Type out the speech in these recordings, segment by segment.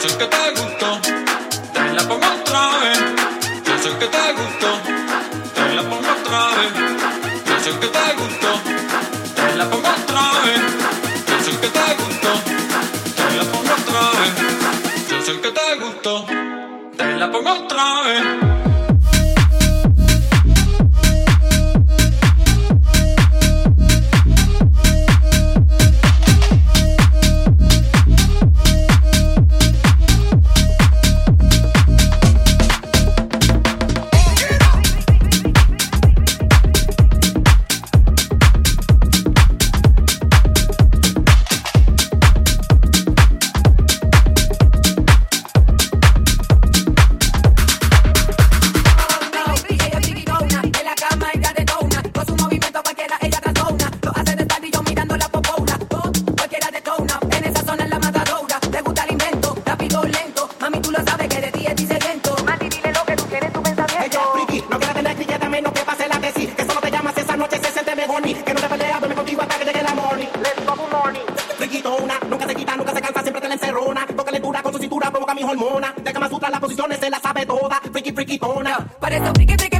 canción que te gustó, te la pongo otra vez. Yo Canción que te gustó, te la pongo otra vez. Yo Canción que te gustó, te la pongo otra vez. Yo Canción que te gustó, te la pongo otra vez. Yo Canción que te gustó, te la pongo otra vez. toca mis hormonas. De Kama Sutra las posiciones se las sabe toda. Friki, friki, tona. Parece friki, friki.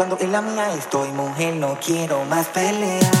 Cuando en la mía estoy, mujer, no quiero más pelear.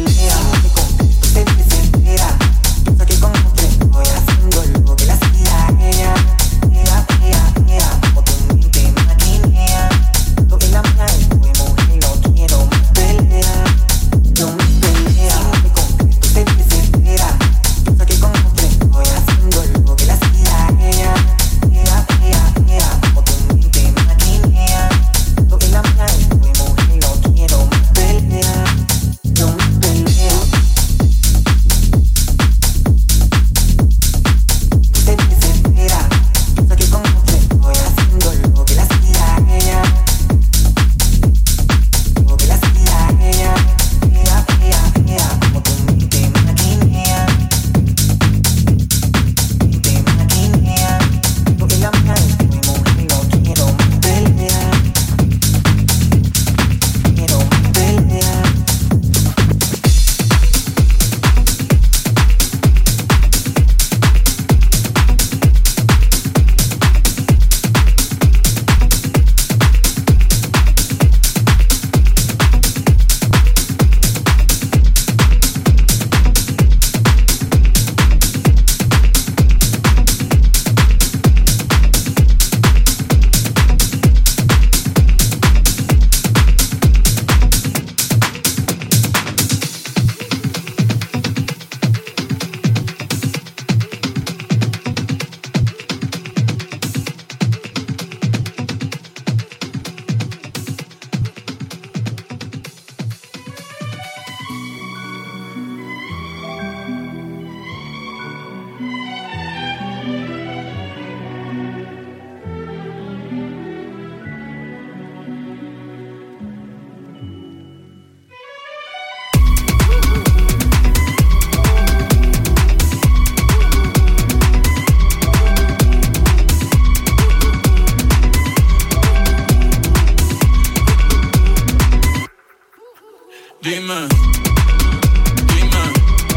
Dime,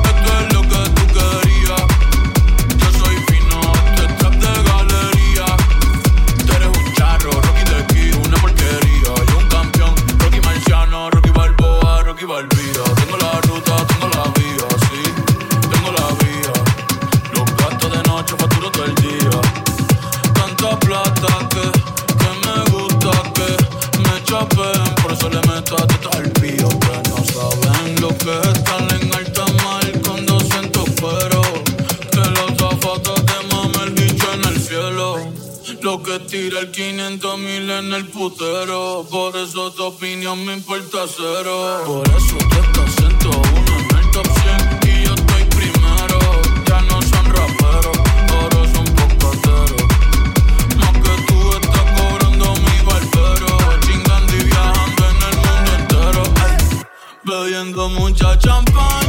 esto es lo que tú quieres. Lo que tira el 500 mil en el putero. Por eso tu opinión me importa cero. Por eso tú estás en uno en el top 100 y yo estoy primero. Ya no son raperos, ahora son pocateros. Más que tú estás cobrando mi barbero. Chingando y viajando en el mundo entero. Bebiendo mucha champaña,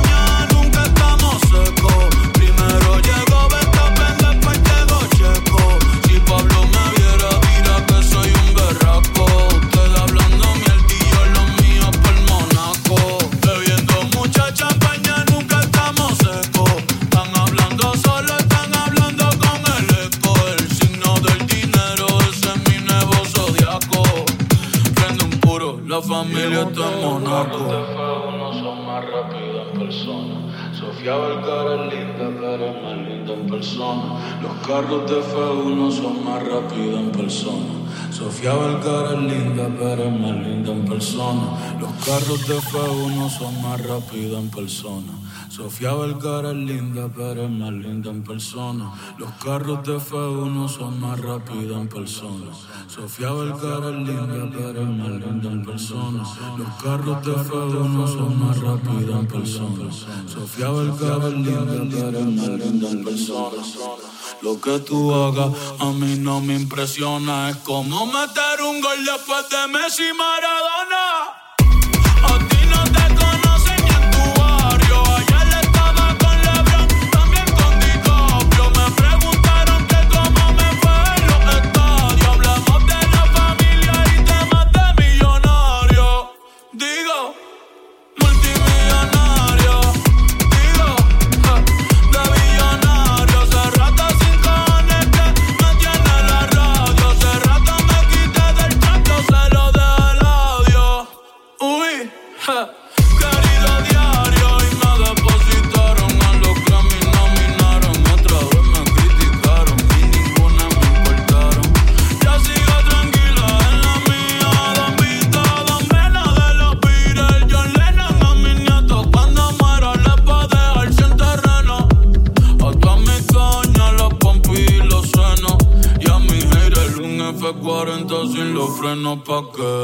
familia está en Monaco. No son más rápidos en persona. Sofía Vergara es linda, pero es más linda en persona. Los carros de F1 son más rápidos en persona. Sofía Vergara es linda, pero es más linda en persona. Los carros de F1 son más rápidos en persona. Sofía Vergara es linda, pero es más linda en persona. Los carros de F1 son más rápidos en persona. Sofía Vergara es linda, pero es más linda en persona. Los carros de F1 son más rápidos en persona. Sofía Vergara es linda, pero es más linda en persona. Lo que tú hagas a mí no me impresiona. Es como meter un gol después de Messi Maradona. Pa' que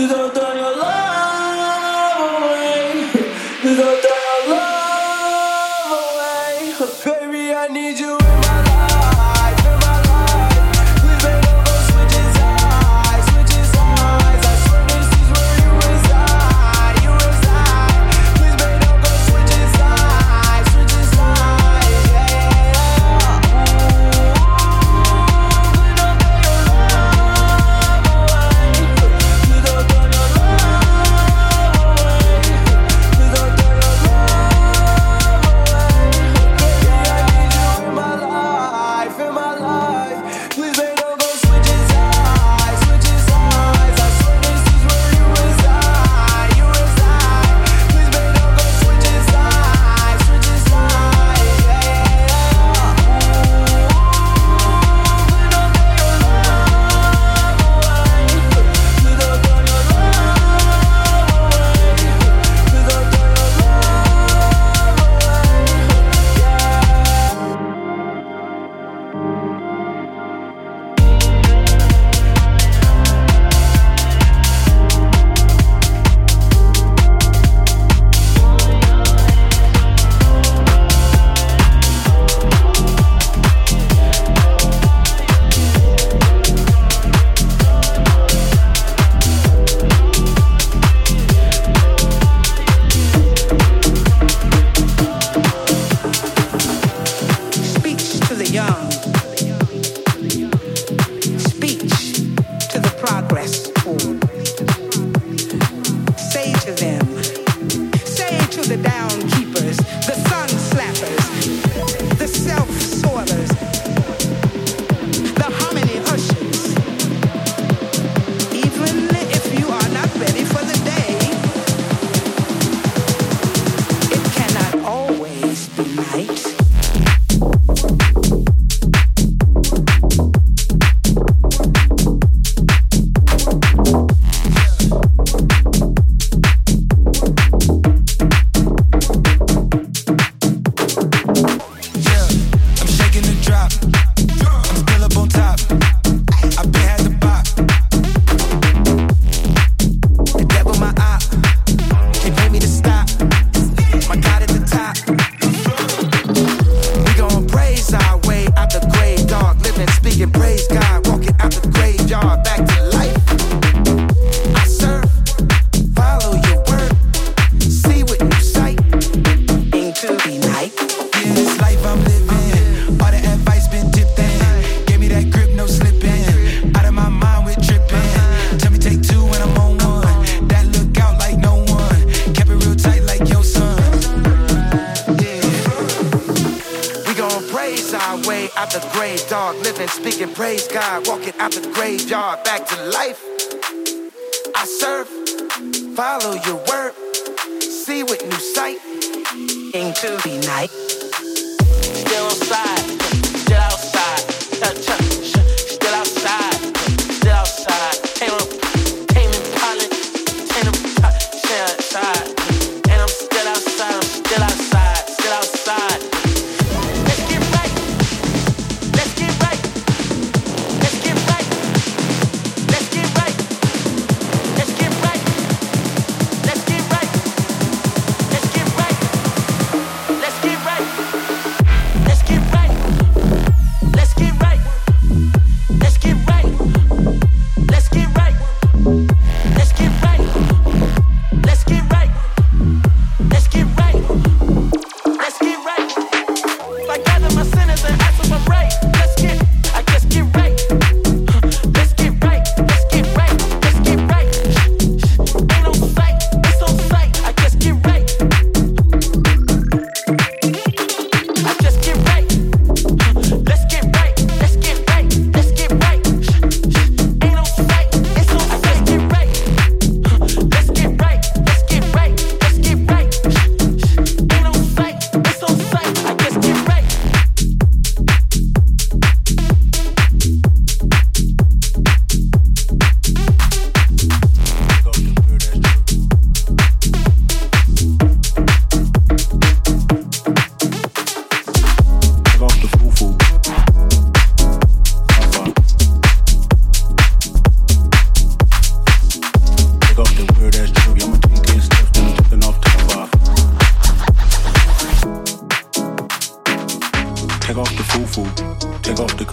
do the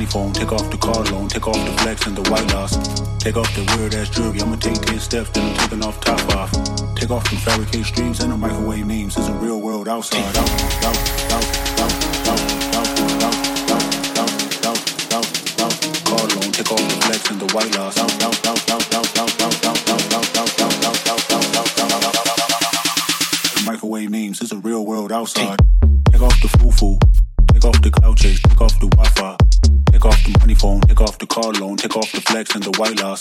money phone, take off the car loan, take off the flex and the white loss. Take off the weird ass jewelry, I'ma take 10 steps, then I'm taking off top off. Take off them fabricate streams and the microwave memes. It's a real world outside. Out, out, out, out, out, out, out, out, out, out, out. Car loan, take off the flex and the white loss. Out, out, out, out, out, out, out, out, out, out, out, out, out, out, out, out. Microwave memes. It's a real world outside. Take off the foo-foo. Take off the cloud chase. Car loan. Take off the flex and the white loss.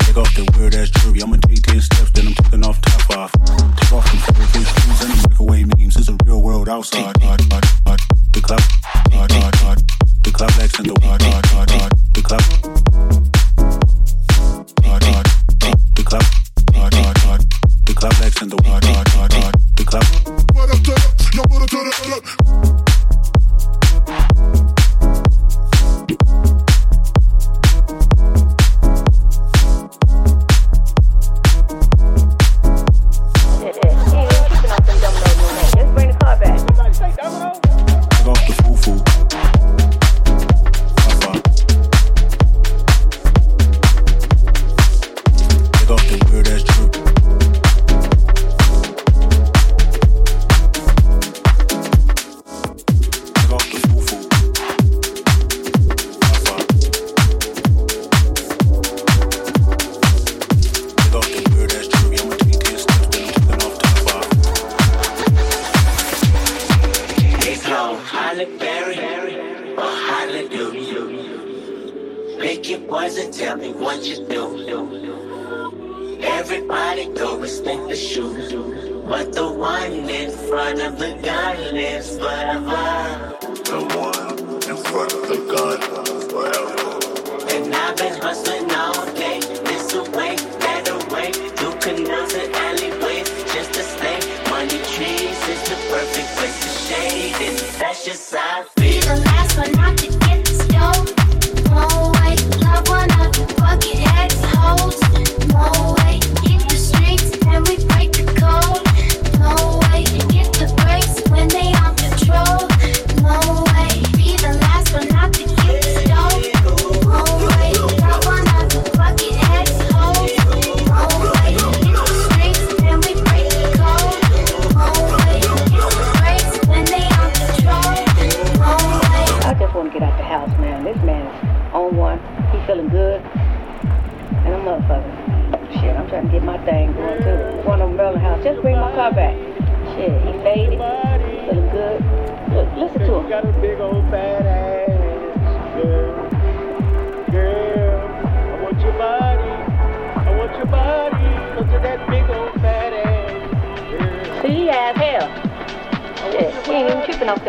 Take off the weird ass jewelry. I'ma take 10 steps, then I'm taking off top off. Take off the fabricate shoes and the microwave memes. It's a real world outside. The club. The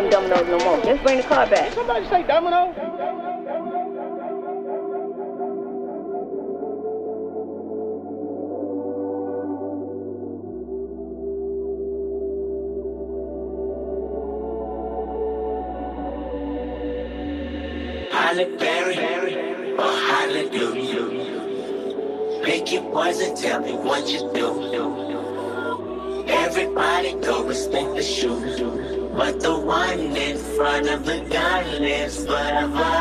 them dominoes no more. Let's bring the car back. Did somebody say domino? I look Panic Bye.